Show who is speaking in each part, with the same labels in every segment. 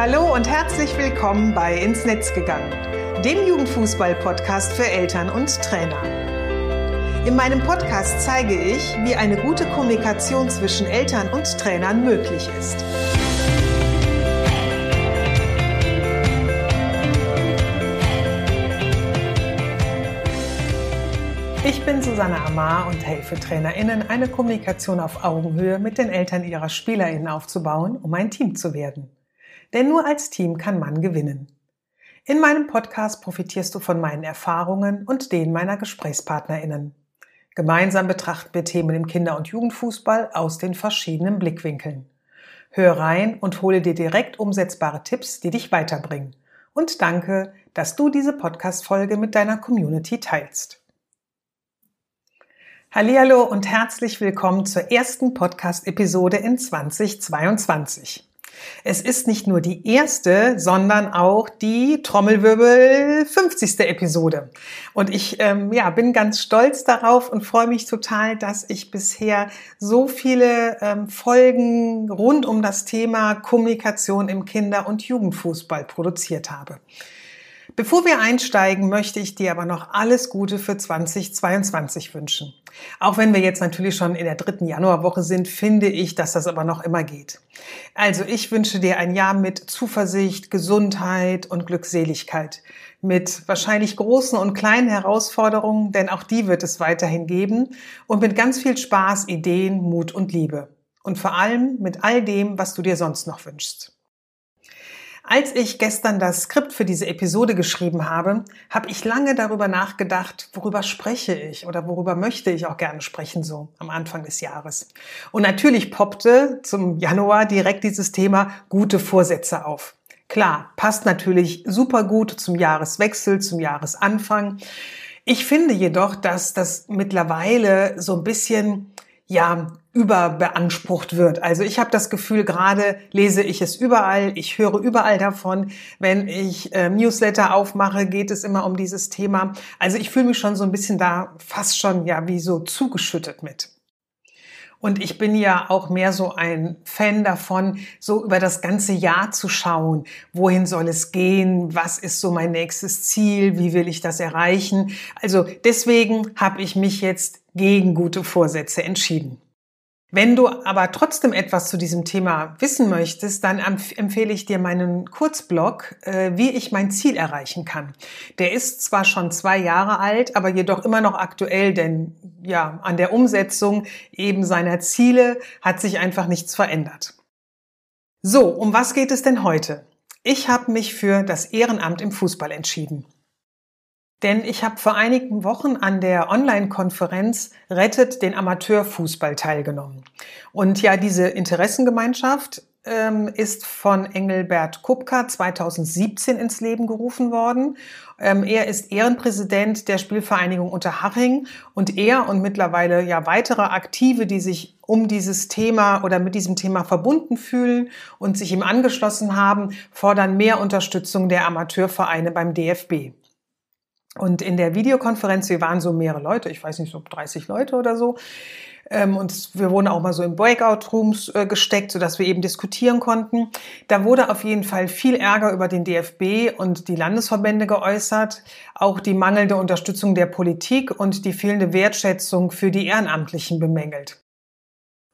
Speaker 1: Hallo und herzlich willkommen bei Ins Netz gegangen, dem Jugendfußball-Podcast für Eltern und Trainer. In meinem Podcast zeige ich, wie eine gute Kommunikation zwischen Eltern und Trainern möglich ist. Ich bin Susanne Amar und helfe TrainerInnen, eine Kommunikation auf Augenhöhe mit den Eltern ihrer SpielerInnen aufzubauen, um ein Team zu werden. Denn nur als Team kann man gewinnen. In meinem Podcast profitierst du von meinen Erfahrungen und denen meiner GesprächspartnerInnen. Gemeinsam betrachten wir Themen im Kinder- und Jugendfußball aus den verschiedenen Blickwinkeln. Hör rein und hole dir direkt umsetzbare Tipps, die dich weiterbringen. Und danke, dass du diese Podcast-Folge mit deiner Community teilst. Hallo und herzlich willkommen zur ersten Podcast-Episode in 2022. Es ist nicht nur die erste, sondern auch die Trommelwirbel 50. Episode. Und ich ähm, ja, bin ganz stolz darauf und freue mich total, dass ich bisher so viele ähm, Folgen rund um das Thema Kommunikation im Kinder- und Jugendfußball produziert habe. Bevor wir einsteigen, möchte ich dir aber noch alles Gute für 2022 wünschen. Auch wenn wir jetzt natürlich schon in der dritten Januarwoche sind, finde ich, dass das aber noch immer geht. Also ich wünsche dir ein Jahr mit Zuversicht, Gesundheit und Glückseligkeit. Mit wahrscheinlich großen und kleinen Herausforderungen, denn auch die wird es weiterhin geben. Und mit ganz viel Spaß, Ideen, Mut und Liebe. Und vor allem mit all dem, was du dir sonst noch wünschst. Als ich gestern das Skript für diese Episode geschrieben habe, habe ich lange darüber nachgedacht, worüber spreche ich oder worüber möchte ich auch gerne sprechen, so am Anfang des Jahres. Und natürlich poppte zum Januar direkt dieses Thema gute Vorsätze auf. Klar, passt natürlich super gut zum Jahreswechsel, zum Jahresanfang. Ich finde jedoch, dass das mittlerweile so ein bisschen ja überbeansprucht wird. Also ich habe das Gefühl, gerade lese ich es überall, ich höre überall davon. Wenn ich äh, Newsletter aufmache, geht es immer um dieses Thema. Also ich fühle mich schon so ein bisschen da fast schon ja wie so zugeschüttet mit. Und ich bin ja auch mehr so ein Fan davon, so über das ganze Jahr zu schauen. Wohin soll es gehen? Was ist so mein nächstes Ziel? Wie will ich das erreichen? Also deswegen habe ich mich jetzt gegen gute Vorsätze entschieden. Wenn du aber trotzdem etwas zu diesem Thema wissen möchtest, dann empfehle ich dir meinen Kurzblog, äh, wie ich mein Ziel erreichen kann. Der ist zwar schon zwei Jahre alt, aber jedoch immer noch aktuell, denn ja, an der Umsetzung eben seiner Ziele hat sich einfach nichts verändert. So, um was geht es denn heute? Ich habe mich für das Ehrenamt im Fußball entschieden. Denn ich habe vor einigen Wochen an der Online-Konferenz Rettet den Amateurfußball teilgenommen. Und ja, diese Interessengemeinschaft ähm, ist von Engelbert Kupka 2017 ins Leben gerufen worden. Ähm, er ist Ehrenpräsident der Spielvereinigung Unterhaching und er und mittlerweile ja weitere Aktive, die sich um dieses Thema oder mit diesem Thema verbunden fühlen und sich ihm angeschlossen haben, fordern mehr Unterstützung der Amateurvereine beim DFB. Und in der Videokonferenz, wir waren so mehrere Leute, ich weiß nicht, so 30 Leute oder so. Ähm, und wir wurden auch mal so in Breakout-Rooms äh, gesteckt, sodass wir eben diskutieren konnten. Da wurde auf jeden Fall viel Ärger über den DFB und die Landesverbände geäußert, auch die mangelnde Unterstützung der Politik und die fehlende Wertschätzung für die Ehrenamtlichen bemängelt.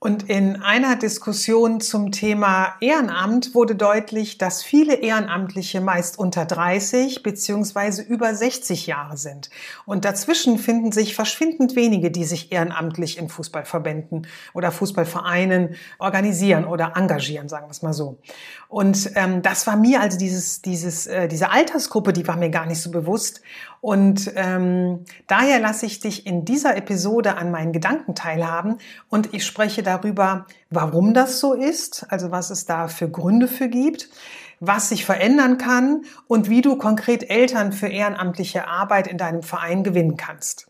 Speaker 1: Und in einer Diskussion zum Thema Ehrenamt wurde deutlich, dass viele Ehrenamtliche meist unter 30 beziehungsweise über 60 Jahre sind. Und dazwischen finden sich verschwindend wenige, die sich ehrenamtlich in Fußballverbänden oder Fußballvereinen organisieren oder engagieren, sagen wir es mal so. Und ähm, das war mir also dieses, dieses, äh, diese Altersgruppe, die war mir gar nicht so bewusst. Und ähm, daher lasse ich dich in dieser Episode an meinen Gedanken teilhaben und ich spreche darüber, warum das so ist, also was es da für Gründe für gibt, was sich verändern kann und wie du konkret Eltern für ehrenamtliche Arbeit in deinem Verein gewinnen kannst.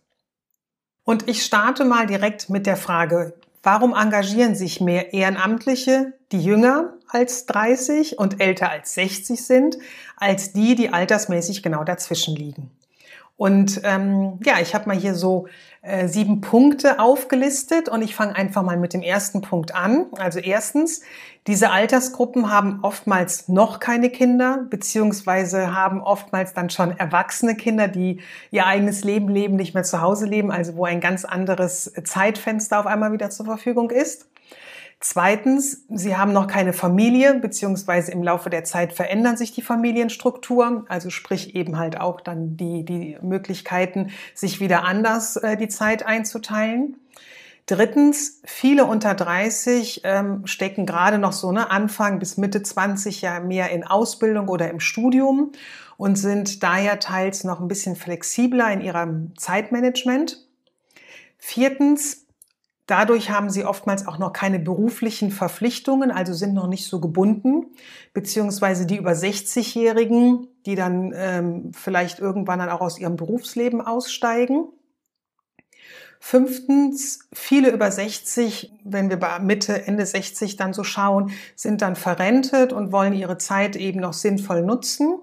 Speaker 1: Und ich starte mal direkt mit der Frage, warum engagieren sich mehr Ehrenamtliche, die jünger als 30 und älter als 60 sind, als die, die altersmäßig genau dazwischen liegen? Und ähm, ja, ich habe mal hier so äh, sieben Punkte aufgelistet und ich fange einfach mal mit dem ersten Punkt an. Also erstens, diese Altersgruppen haben oftmals noch keine Kinder, beziehungsweise haben oftmals dann schon erwachsene Kinder, die ihr eigenes Leben leben, nicht mehr zu Hause leben, also wo ein ganz anderes Zeitfenster auf einmal wieder zur Verfügung ist. Zweitens, sie haben noch keine Familie, beziehungsweise im Laufe der Zeit verändern sich die Familienstruktur, also sprich eben halt auch dann die, die Möglichkeiten, sich wieder anders äh, die Zeit einzuteilen. Drittens, viele unter 30 ähm, stecken gerade noch so ne, Anfang bis Mitte 20 ja mehr in Ausbildung oder im Studium und sind daher teils noch ein bisschen flexibler in ihrem Zeitmanagement. Viertens, Dadurch haben sie oftmals auch noch keine beruflichen Verpflichtungen, also sind noch nicht so gebunden, beziehungsweise die über 60-Jährigen, die dann ähm, vielleicht irgendwann dann auch aus ihrem Berufsleben aussteigen. Fünftens, viele über 60, wenn wir bei Mitte, Ende 60 dann so schauen, sind dann verrentet und wollen ihre Zeit eben noch sinnvoll nutzen.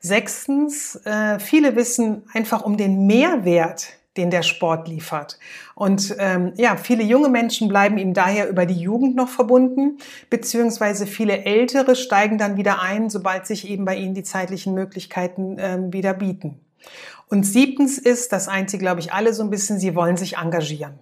Speaker 1: Sechstens, äh, viele wissen einfach um den Mehrwert, den der Sport liefert. Und ähm, ja, viele junge Menschen bleiben ihm daher über die Jugend noch verbunden, beziehungsweise viele Ältere steigen dann wieder ein, sobald sich eben bei ihnen die zeitlichen Möglichkeiten ähm, wieder bieten. Und siebtens ist, das eint sie, glaube ich, alle so ein bisschen, sie wollen sich engagieren.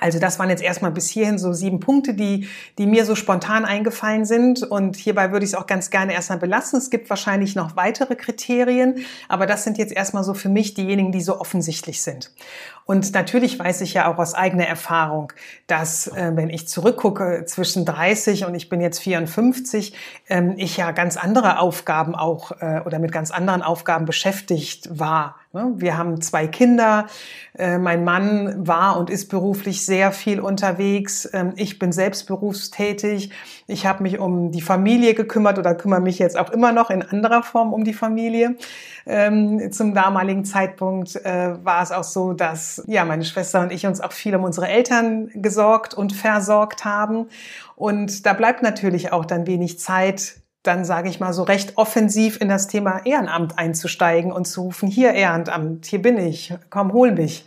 Speaker 1: Also das waren jetzt erstmal bis hierhin so sieben Punkte, die, die mir so spontan eingefallen sind. Und hierbei würde ich es auch ganz gerne erstmal belassen. Es gibt wahrscheinlich noch weitere Kriterien, aber das sind jetzt erstmal so für mich diejenigen, die so offensichtlich sind. Und natürlich weiß ich ja auch aus eigener Erfahrung, dass äh, wenn ich zurückgucke zwischen 30 und ich bin jetzt 54, ähm, ich ja ganz andere Aufgaben auch äh, oder mit ganz anderen Aufgaben beschäftigt war. Ne? Wir haben zwei Kinder. Äh, mein Mann war und ist beruflich sehr viel unterwegs. Ähm, ich bin selbst berufstätig. Ich habe mich um die Familie gekümmert oder kümmere mich jetzt auch immer noch in anderer Form um die Familie. Ähm, zum damaligen Zeitpunkt äh, war es auch so, dass ja meine Schwester und ich uns auch viel um unsere Eltern gesorgt und versorgt haben. Und da bleibt natürlich auch dann wenig Zeit, dann sage ich mal so recht offensiv in das Thema Ehrenamt einzusteigen und zu rufen, hier Ehrenamt, hier bin ich, komm, hol mich.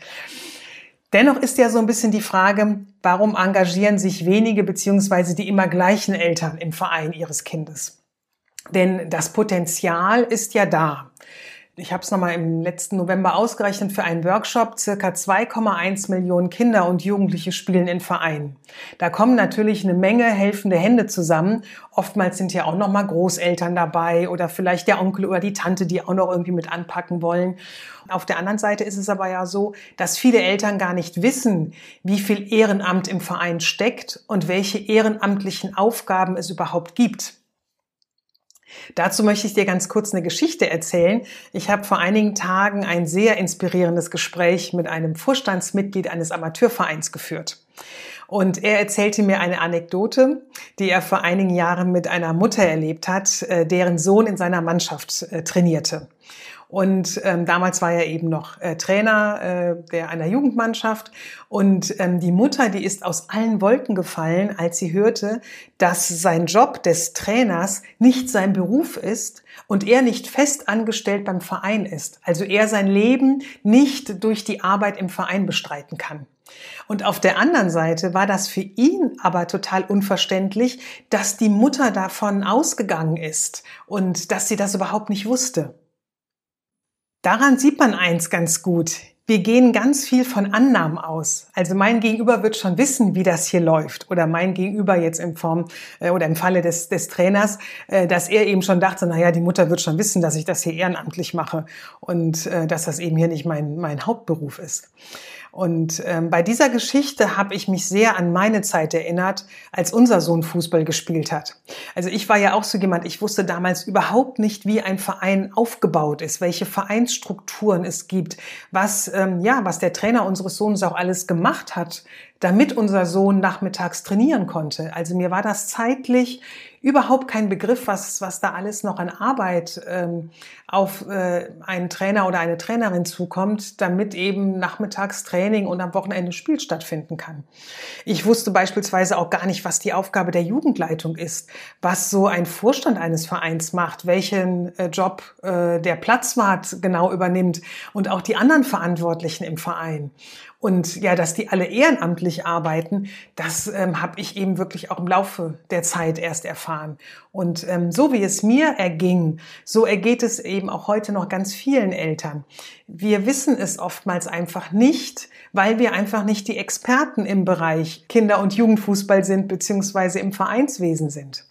Speaker 1: Dennoch ist ja so ein bisschen die Frage, warum engagieren sich wenige beziehungsweise die immer gleichen Eltern im Verein ihres Kindes? Denn das Potenzial ist ja da ich habe es nochmal im letzten November ausgerechnet für einen Workshop, circa 2,1 Millionen Kinder und Jugendliche spielen in Vereinen. Da kommen natürlich eine Menge helfende Hände zusammen. Oftmals sind ja auch nochmal Großeltern dabei oder vielleicht der Onkel oder die Tante, die auch noch irgendwie mit anpacken wollen. Auf der anderen Seite ist es aber ja so, dass viele Eltern gar nicht wissen, wie viel Ehrenamt im Verein steckt und welche ehrenamtlichen Aufgaben es überhaupt gibt. Dazu möchte ich dir ganz kurz eine Geschichte erzählen. Ich habe vor einigen Tagen ein sehr inspirierendes Gespräch mit einem Vorstandsmitglied eines Amateurvereins geführt. Und er erzählte mir eine Anekdote, die er vor einigen Jahren mit einer Mutter erlebt hat, äh, deren Sohn in seiner Mannschaft äh, trainierte. Und ähm, damals war er eben noch äh, Trainer äh, der einer Jugendmannschaft. Und ähm, die Mutter, die ist aus allen Wolken gefallen, als sie hörte, dass sein Job des Trainers nicht sein Beruf ist und er nicht fest angestellt beim Verein ist. Also er sein Leben nicht durch die Arbeit im Verein bestreiten kann. Und auf der anderen Seite war das für ihn aber total unverständlich, dass die Mutter davon ausgegangen ist und dass sie das überhaupt nicht wusste. Daran sieht man eins ganz gut. Wir gehen ganz viel von Annahmen aus. Also mein Gegenüber wird schon wissen, wie das hier läuft. Oder mein Gegenüber jetzt in Form äh, oder im Falle des, des Trainers, äh, dass er eben schon dachte, naja, die Mutter wird schon wissen, dass ich das hier ehrenamtlich mache und äh, dass das eben hier nicht mein, mein Hauptberuf ist. Und ähm, bei dieser Geschichte habe ich mich sehr an meine Zeit erinnert, als unser Sohn Fußball gespielt hat. Also ich war ja auch so jemand, ich wusste damals überhaupt nicht, wie ein Verein aufgebaut ist, welche Vereinsstrukturen es gibt, was ähm, ja, was der Trainer unseres Sohnes auch alles gemacht hat, damit unser Sohn nachmittags trainieren konnte. Also mir war das zeitlich überhaupt kein Begriff, was, was da alles noch an Arbeit ähm, auf äh, einen Trainer oder eine Trainerin zukommt, damit eben nachmittags Training und am Wochenende Spiel stattfinden kann. Ich wusste beispielsweise auch gar nicht, was die Aufgabe der Jugendleitung ist, was so ein Vorstand eines Vereins macht, welchen äh, Job äh, der Platzwart genau übernimmt und auch die anderen Verantwortlichen im Verein. Und ja, dass die alle ehrenamtlich arbeiten, das ähm, habe ich eben wirklich auch im Laufe der Zeit erst erfahren. Und ähm, so wie es mir erging, so ergeht es eben auch heute noch ganz vielen Eltern. Wir wissen es oftmals einfach nicht, weil wir einfach nicht die Experten im Bereich Kinder- und Jugendfußball sind, beziehungsweise im Vereinswesen sind.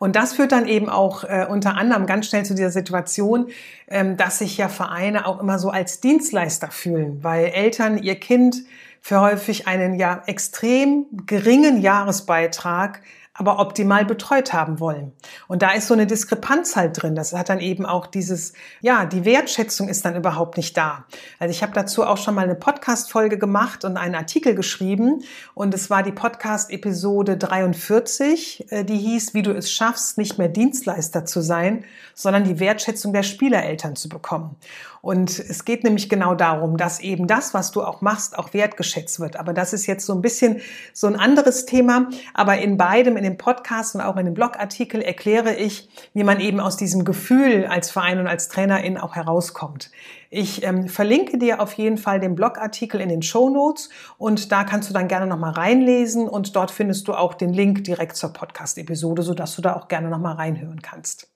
Speaker 1: Und das führt dann eben auch äh, unter anderem ganz schnell zu dieser Situation, ähm, dass sich ja Vereine auch immer so als Dienstleister fühlen, weil Eltern ihr Kind für häufig einen ja extrem geringen Jahresbeitrag aber optimal betreut haben wollen. Und da ist so eine Diskrepanz halt drin. Das hat dann eben auch dieses, ja, die Wertschätzung ist dann überhaupt nicht da. Also ich habe dazu auch schon mal eine Podcast-Folge gemacht und einen Artikel geschrieben. Und es war die Podcast-Episode 43, äh, die hieß, wie du es schaffst, nicht mehr Dienstleister zu sein, sondern die Wertschätzung der Spielereltern zu bekommen. Und es geht nämlich genau darum, dass eben das, was du auch machst, auch wertgeschätzt wird. Aber das ist jetzt so ein bisschen so ein anderes Thema. Aber in beidem, in dem Podcast und auch in dem Blogartikel erkläre ich, wie man eben aus diesem Gefühl als Verein und als Trainerin auch herauskommt. Ich ähm, verlinke dir auf jeden Fall den Blogartikel in den Show Notes und da kannst du dann gerne nochmal reinlesen und dort findest du auch den Link direkt zur Podcast-Episode, sodass du da auch gerne nochmal reinhören kannst.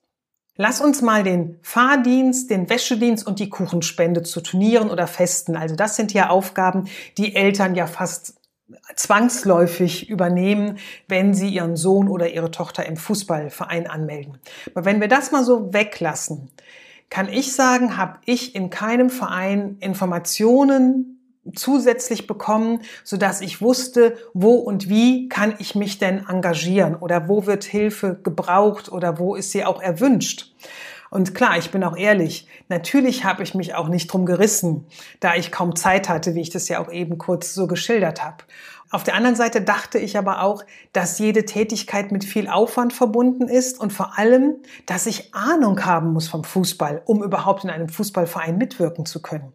Speaker 1: Lass uns mal den Fahrdienst, den Wäschedienst und die Kuchenspende zu Turnieren oder Festen. Also das sind ja Aufgaben, die Eltern ja fast zwangsläufig übernehmen, wenn sie ihren Sohn oder ihre Tochter im Fußballverein anmelden. Aber wenn wir das mal so weglassen, kann ich sagen, habe ich in keinem Verein Informationen zusätzlich bekommen, so dass ich wusste, wo und wie kann ich mich denn engagieren oder wo wird Hilfe gebraucht oder wo ist sie auch erwünscht. Und klar, ich bin auch ehrlich, natürlich habe ich mich auch nicht drum gerissen, da ich kaum Zeit hatte, wie ich das ja auch eben kurz so geschildert habe. Auf der anderen Seite dachte ich aber auch, dass jede Tätigkeit mit viel Aufwand verbunden ist und vor allem, dass ich Ahnung haben muss vom Fußball, um überhaupt in einem Fußballverein mitwirken zu können.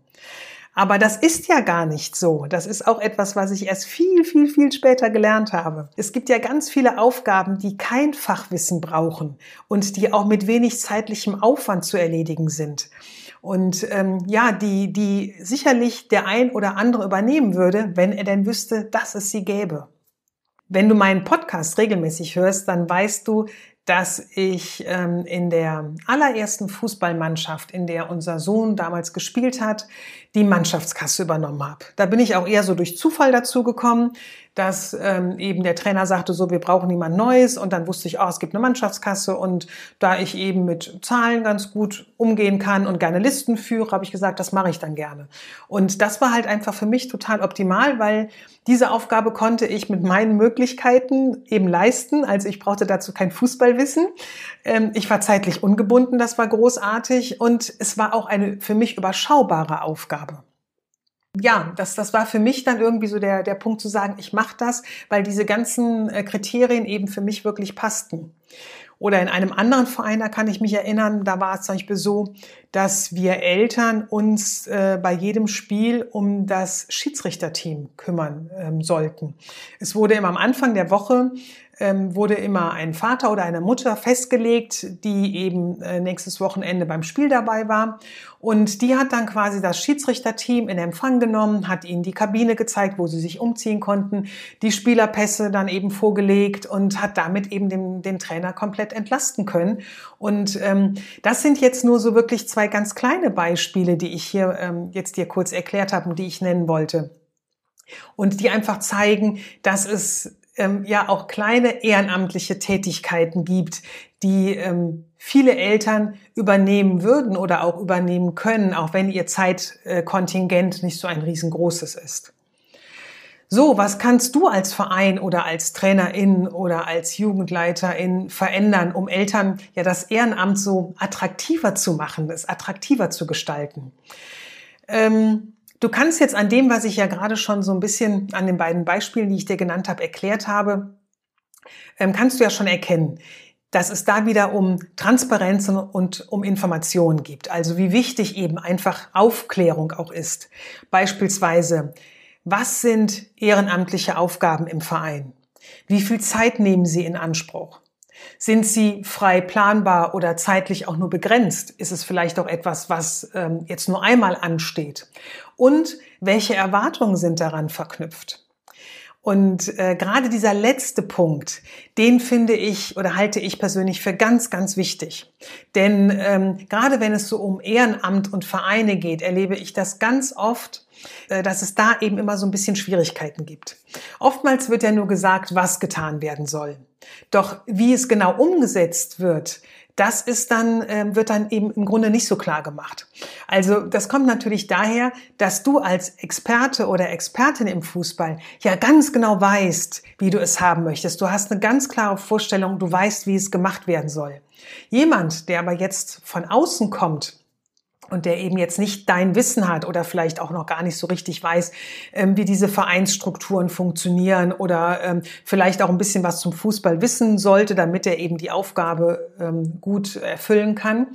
Speaker 1: Aber das ist ja gar nicht so. Das ist auch etwas, was ich erst viel, viel, viel später gelernt habe. Es gibt ja ganz viele Aufgaben, die kein Fachwissen brauchen und die auch mit wenig zeitlichem Aufwand zu erledigen sind. Und ähm, ja, die, die sicherlich der ein oder andere übernehmen würde, wenn er denn wüsste, dass es sie gäbe. Wenn du meinen Podcast regelmäßig hörst, dann weißt du, dass ich ähm, in der allerersten Fußballmannschaft, in der unser Sohn damals gespielt hat, die Mannschaftskasse übernommen habe. Da bin ich auch eher so durch Zufall dazu gekommen dass ähm, eben der Trainer sagte, so, wir brauchen niemand Neues. Und dann wusste ich, oh, es gibt eine Mannschaftskasse. Und da ich eben mit Zahlen ganz gut umgehen kann und gerne Listen führe, habe ich gesagt, das mache ich dann gerne. Und das war halt einfach für mich total optimal, weil diese Aufgabe konnte ich mit meinen Möglichkeiten eben leisten. Also ich brauchte dazu kein Fußballwissen. Ähm, ich war zeitlich ungebunden, das war großartig. Und es war auch eine für mich überschaubare Aufgabe ja, das, das war für mich dann irgendwie so der, der Punkt zu sagen, ich mache das, weil diese ganzen äh, Kriterien eben für mich wirklich passten. Oder in einem anderen Verein, da kann ich mich erinnern, da war es zum Beispiel so, dass wir Eltern uns äh, bei jedem Spiel um das Schiedsrichterteam kümmern ähm, sollten. Es wurde immer am Anfang der Woche ähm, wurde immer ein Vater oder eine Mutter festgelegt, die eben äh, nächstes Wochenende beim Spiel dabei war. Und die hat dann quasi das Schiedsrichterteam in Empfang genommen, hat ihnen die Kabine gezeigt, wo sie sich umziehen konnten, die Spielerpässe dann eben vorgelegt und hat damit eben den, den Trainer komplett entlasten können. Und ähm, das sind jetzt nur so wirklich zwei ganz kleine Beispiele, die ich hier ähm, jetzt dir kurz erklärt habe und die ich nennen wollte. Und die einfach zeigen, dass es ähm, ja auch kleine ehrenamtliche Tätigkeiten gibt, die ähm, viele Eltern übernehmen würden oder auch übernehmen können, auch wenn ihr Zeitkontingent nicht so ein riesengroßes ist. So, was kannst du als Verein oder als Trainerin oder als Jugendleiterin verändern, um Eltern ja das Ehrenamt so attraktiver zu machen, es attraktiver zu gestalten? Ähm, Du kannst jetzt an dem, was ich ja gerade schon so ein bisschen an den beiden Beispielen, die ich dir genannt habe, erklärt habe, ähm, kannst du ja schon erkennen, dass es da wieder um Transparenz und um Informationen gibt. Also wie wichtig eben einfach Aufklärung auch ist. Beispielsweise, was sind ehrenamtliche Aufgaben im Verein? Wie viel Zeit nehmen Sie in Anspruch? Sind sie frei planbar oder zeitlich auch nur begrenzt? Ist es vielleicht auch etwas, was ähm, jetzt nur einmal ansteht? Und welche Erwartungen sind daran verknüpft? Und äh, gerade dieser letzte Punkt, den finde ich oder halte ich persönlich für ganz, ganz wichtig. Denn ähm, gerade wenn es so um Ehrenamt und Vereine geht, erlebe ich das ganz oft, dass es da eben immer so ein bisschen Schwierigkeiten gibt. Oftmals wird ja nur gesagt, was getan werden soll. Doch wie es genau umgesetzt wird, das ist dann, äh, wird dann eben im Grunde nicht so klar gemacht. Also das kommt natürlich daher, dass du als Experte oder Expertin im Fußball ja ganz genau weißt, wie du es haben möchtest. Du hast eine ganz klare Vorstellung, du weißt, wie es gemacht werden soll. Jemand, der aber jetzt von außen kommt, und der eben jetzt nicht dein Wissen hat oder vielleicht auch noch gar nicht so richtig weiß, ähm, wie diese Vereinsstrukturen funktionieren oder ähm, vielleicht auch ein bisschen was zum Fußball wissen sollte, damit er eben die Aufgabe ähm, gut erfüllen kann,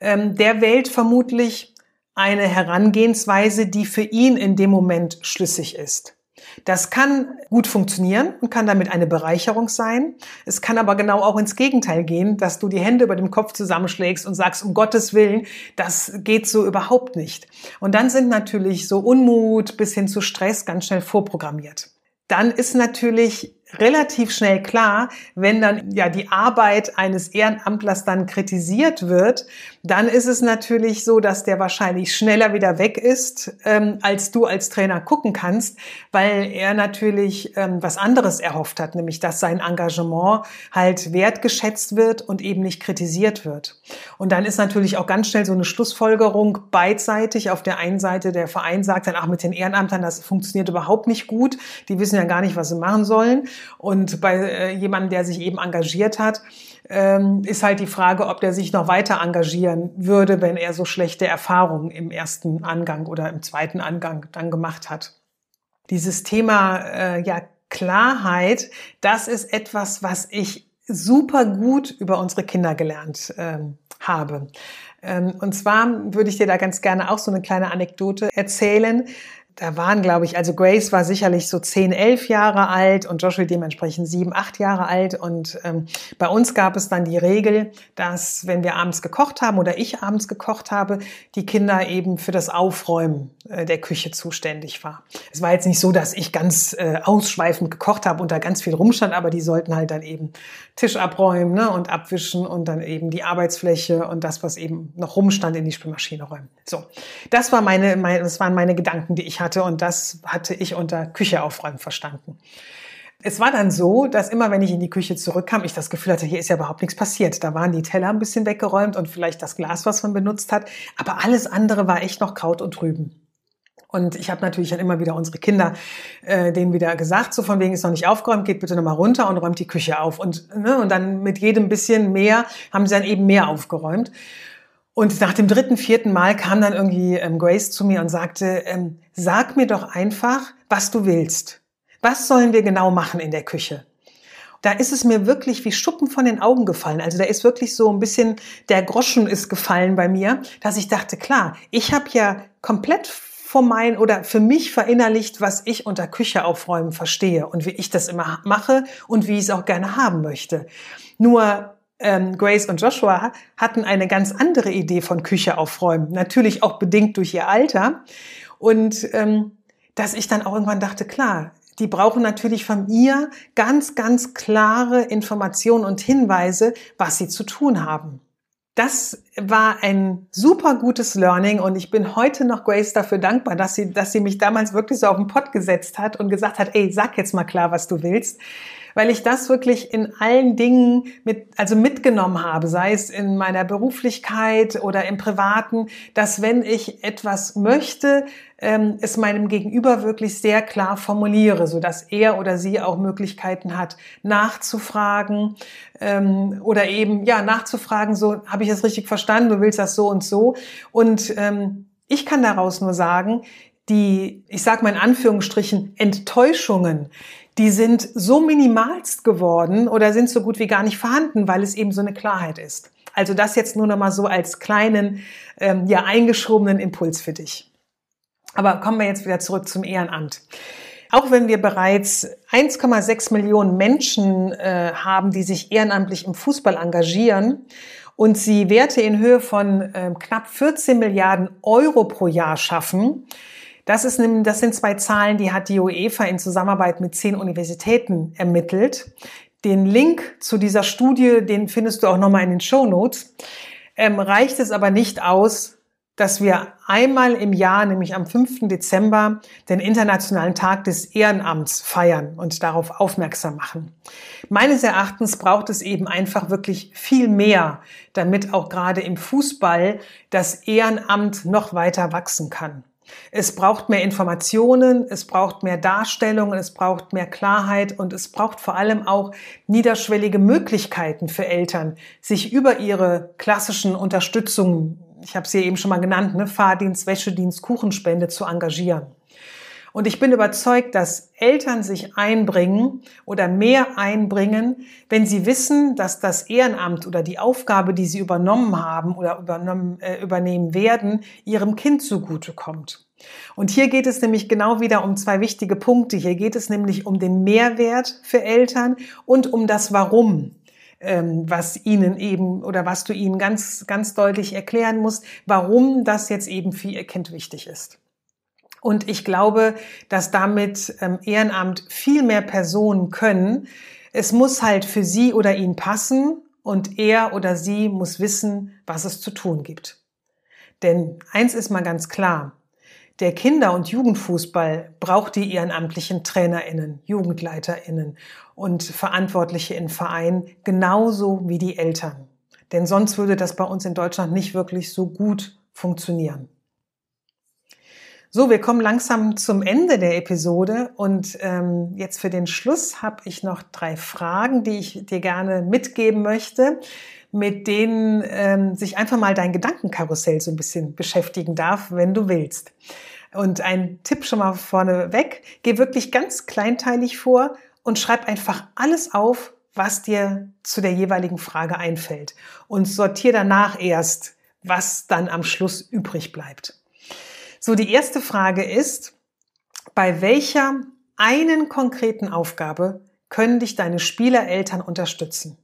Speaker 1: ähm, der wählt vermutlich eine Herangehensweise, die für ihn in dem Moment schlüssig ist. Das kann gut funktionieren und kann damit eine Bereicherung sein. Es kann aber genau auch ins Gegenteil gehen, dass du die Hände über dem Kopf zusammenschlägst und sagst, um Gottes Willen, das geht so überhaupt nicht. Und dann sind natürlich so Unmut bis hin zu Stress ganz schnell vorprogrammiert. Dann ist natürlich relativ schnell klar, wenn dann ja die Arbeit eines Ehrenamtlers dann kritisiert wird, dann ist es natürlich so, dass der wahrscheinlich schneller wieder weg ist, ähm, als du als Trainer gucken kannst, weil er natürlich ähm, was anderes erhofft hat, nämlich dass sein Engagement halt wertgeschätzt wird und eben nicht kritisiert wird. Und dann ist natürlich auch ganz schnell so eine Schlussfolgerung beidseitig. Auf der einen Seite der Verein sagt dann, ach mit den Ehrenamtern, das funktioniert überhaupt nicht gut, die wissen ja gar nicht, was sie machen sollen. Und bei äh, jemandem, der sich eben engagiert hat, ähm, ist halt die Frage, ob der sich noch weiter engagieren würde, wenn er so schlechte Erfahrungen im ersten Angang oder im zweiten Angang dann gemacht hat. Dieses Thema äh, ja Klarheit, das ist etwas, was ich super gut über unsere Kinder gelernt ähm, habe. Ähm, und zwar würde ich dir da ganz gerne auch so eine kleine Anekdote erzählen da waren, glaube ich, also Grace war sicherlich so zehn, elf Jahre alt und Joshua dementsprechend sieben, acht Jahre alt. Und ähm, bei uns gab es dann die Regel, dass wenn wir abends gekocht haben oder ich abends gekocht habe, die Kinder eben für das Aufräumen äh, der Küche zuständig war. Es war jetzt nicht so, dass ich ganz äh, ausschweifend gekocht habe und da ganz viel rumstand, aber die sollten halt dann eben Tisch abräumen ne, und abwischen und dann eben die Arbeitsfläche und das, was eben noch rumstand, in die Spülmaschine räumen. So, das war meine, meine das waren meine Gedanken, die ich hatte hatte und das hatte ich unter Küche aufräumen verstanden. Es war dann so, dass immer, wenn ich in die Küche zurückkam, ich das Gefühl hatte, hier ist ja überhaupt nichts passiert. Da waren die Teller ein bisschen weggeräumt und vielleicht das Glas, was man benutzt hat, aber alles andere war echt noch Kraut und Rüben. Und ich habe natürlich dann immer wieder unsere Kinder äh, denen wieder gesagt, so von wegen ist noch nicht aufgeräumt, geht bitte nochmal runter und räumt die Küche auf. Und, ne, und dann mit jedem bisschen mehr haben sie dann eben mehr aufgeräumt. Und nach dem dritten, vierten Mal kam dann irgendwie ähm, Grace zu mir und sagte, ähm, sag mir doch einfach, was du willst. Was sollen wir genau machen in der Küche? Da ist es mir wirklich wie Schuppen von den Augen gefallen. Also da ist wirklich so ein bisschen der Groschen ist gefallen bei mir, dass ich dachte, klar, ich habe ja komplett vor mein oder für mich verinnerlicht, was ich unter Küche aufräumen verstehe und wie ich das immer mache und wie ich es auch gerne haben möchte. Nur ähm, Grace und Joshua hatten eine ganz andere Idee von Küche aufräumen, natürlich auch bedingt durch ihr Alter. Und ähm, dass ich dann auch irgendwann dachte, klar, die brauchen natürlich von ihr ganz, ganz klare Informationen und Hinweise, was sie zu tun haben. Das war ein super gutes Learning und ich bin heute noch Grace dafür dankbar, dass sie, dass sie mich damals wirklich so auf den Pott gesetzt hat und gesagt hat, ey, sag jetzt mal klar, was du willst weil ich das wirklich in allen Dingen mit, also mitgenommen habe, sei es in meiner Beruflichkeit oder im Privaten, dass wenn ich etwas möchte, ähm, es meinem Gegenüber wirklich sehr klar formuliere, so dass er oder sie auch Möglichkeiten hat, nachzufragen ähm, oder eben ja nachzufragen, so habe ich es richtig verstanden, du willst das so und so. Und ähm, ich kann daraus nur sagen, die, ich sage mal in Anführungsstrichen, Enttäuschungen, die sind so minimalst geworden oder sind so gut wie gar nicht vorhanden, weil es eben so eine Klarheit ist. Also das jetzt nur noch mal so als kleinen, ähm, ja eingeschobenen Impuls für dich. Aber kommen wir jetzt wieder zurück zum Ehrenamt. Auch wenn wir bereits 1,6 Millionen Menschen äh, haben, die sich ehrenamtlich im Fußball engagieren und sie Werte in Höhe von äh, knapp 14 Milliarden Euro pro Jahr schaffen, das, ist, das sind zwei Zahlen, die hat die UEFA in Zusammenarbeit mit zehn Universitäten ermittelt. Den Link zu dieser Studie, den findest du auch nochmal in den Show Notes. Ähm, reicht es aber nicht aus, dass wir einmal im Jahr, nämlich am 5. Dezember, den Internationalen Tag des Ehrenamts feiern und darauf aufmerksam machen. Meines Erachtens braucht es eben einfach wirklich viel mehr, damit auch gerade im Fußball das Ehrenamt noch weiter wachsen kann. Es braucht mehr Informationen, es braucht mehr Darstellungen, es braucht mehr Klarheit und es braucht vor allem auch niederschwellige Möglichkeiten für Eltern, sich über ihre klassischen Unterstützungen, ich habe sie eben schon mal genannt, ne, Fahrdienst, Wäschedienst, Kuchenspende zu engagieren. Und ich bin überzeugt, dass Eltern sich einbringen oder mehr einbringen, wenn sie wissen, dass das Ehrenamt oder die Aufgabe, die sie übernommen haben oder übernommen, äh, übernehmen werden, ihrem Kind zugutekommt. Und hier geht es nämlich genau wieder um zwei wichtige Punkte. Hier geht es nämlich um den Mehrwert für Eltern und um das Warum ähm, was ihnen eben oder was du ihnen ganz, ganz deutlich erklären musst, warum das jetzt eben für ihr Kind wichtig ist. Und ich glaube, dass damit ähm, Ehrenamt viel mehr Personen können. Es muss halt für sie oder ihn passen und er oder sie muss wissen, was es zu tun gibt. Denn eins ist mal ganz klar. Der Kinder- und Jugendfußball braucht die ehrenamtlichen TrainerInnen, JugendleiterInnen und Verantwortliche in Vereinen genauso wie die Eltern. Denn sonst würde das bei uns in Deutschland nicht wirklich so gut funktionieren. So, wir kommen langsam zum Ende der Episode und ähm, jetzt für den Schluss habe ich noch drei Fragen, die ich dir gerne mitgeben möchte, mit denen ähm, sich einfach mal dein Gedankenkarussell so ein bisschen beschäftigen darf, wenn du willst. Und ein Tipp schon mal vorneweg, geh wirklich ganz kleinteilig vor und schreib einfach alles auf, was dir zu der jeweiligen Frage einfällt und sortier danach erst, was dann am Schluss übrig bleibt. So, die erste Frage ist, bei welcher einen konkreten Aufgabe können dich deine Spielereltern unterstützen?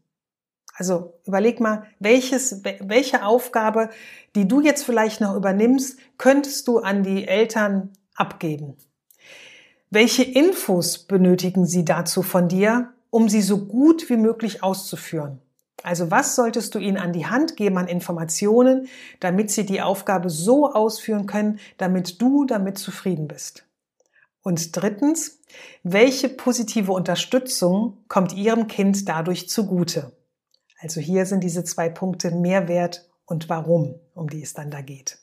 Speaker 1: Also überleg mal, welches, welche Aufgabe, die du jetzt vielleicht noch übernimmst, könntest du an die Eltern abgeben? Welche Infos benötigen sie dazu von dir, um sie so gut wie möglich auszuführen? Also was solltest du ihnen an die Hand geben an Informationen, damit sie die Aufgabe so ausführen können, damit du damit zufrieden bist? Und drittens, welche positive Unterstützung kommt Ihrem Kind dadurch zugute? Also hier sind diese zwei Punkte Mehrwert und Warum, um die es dann da geht.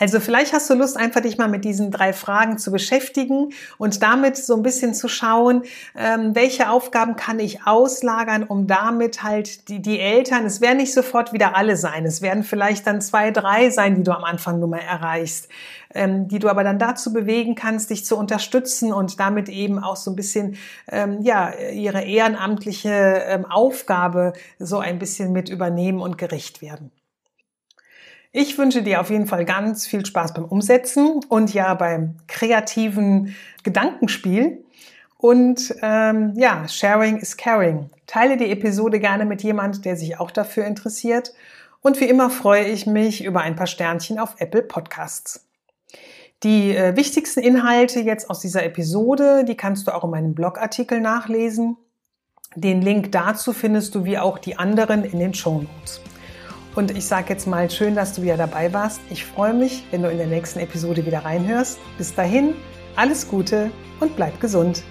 Speaker 1: Also vielleicht hast du Lust, einfach dich mal mit diesen drei Fragen zu beschäftigen und damit so ein bisschen zu schauen, ähm, welche Aufgaben kann ich auslagern, um damit halt die, die Eltern, es werden nicht sofort wieder alle sein, es werden vielleicht dann zwei, drei sein, die du am Anfang nur mal erreichst, ähm, die du aber dann dazu bewegen kannst, dich zu unterstützen und damit eben auch so ein bisschen, ähm, ja, ihre ehrenamtliche Aufgabe so ein bisschen mit übernehmen und gerecht werden. Ich wünsche dir auf jeden Fall ganz viel Spaß beim Umsetzen und ja beim kreativen Gedankenspiel. Und ähm, ja, Sharing is Caring. Teile die Episode gerne mit jemand, der sich auch dafür interessiert. Und wie immer freue ich mich über ein paar Sternchen auf Apple Podcasts. Die äh, wichtigsten Inhalte jetzt aus dieser Episode, die kannst du auch in meinem Blogartikel nachlesen. Den Link dazu findest du wie auch die anderen in den Show Notes. Und ich sage jetzt mal schön, dass du wieder dabei warst. Ich freue mich, wenn du in der nächsten Episode wieder reinhörst. Bis dahin, alles Gute und bleib gesund.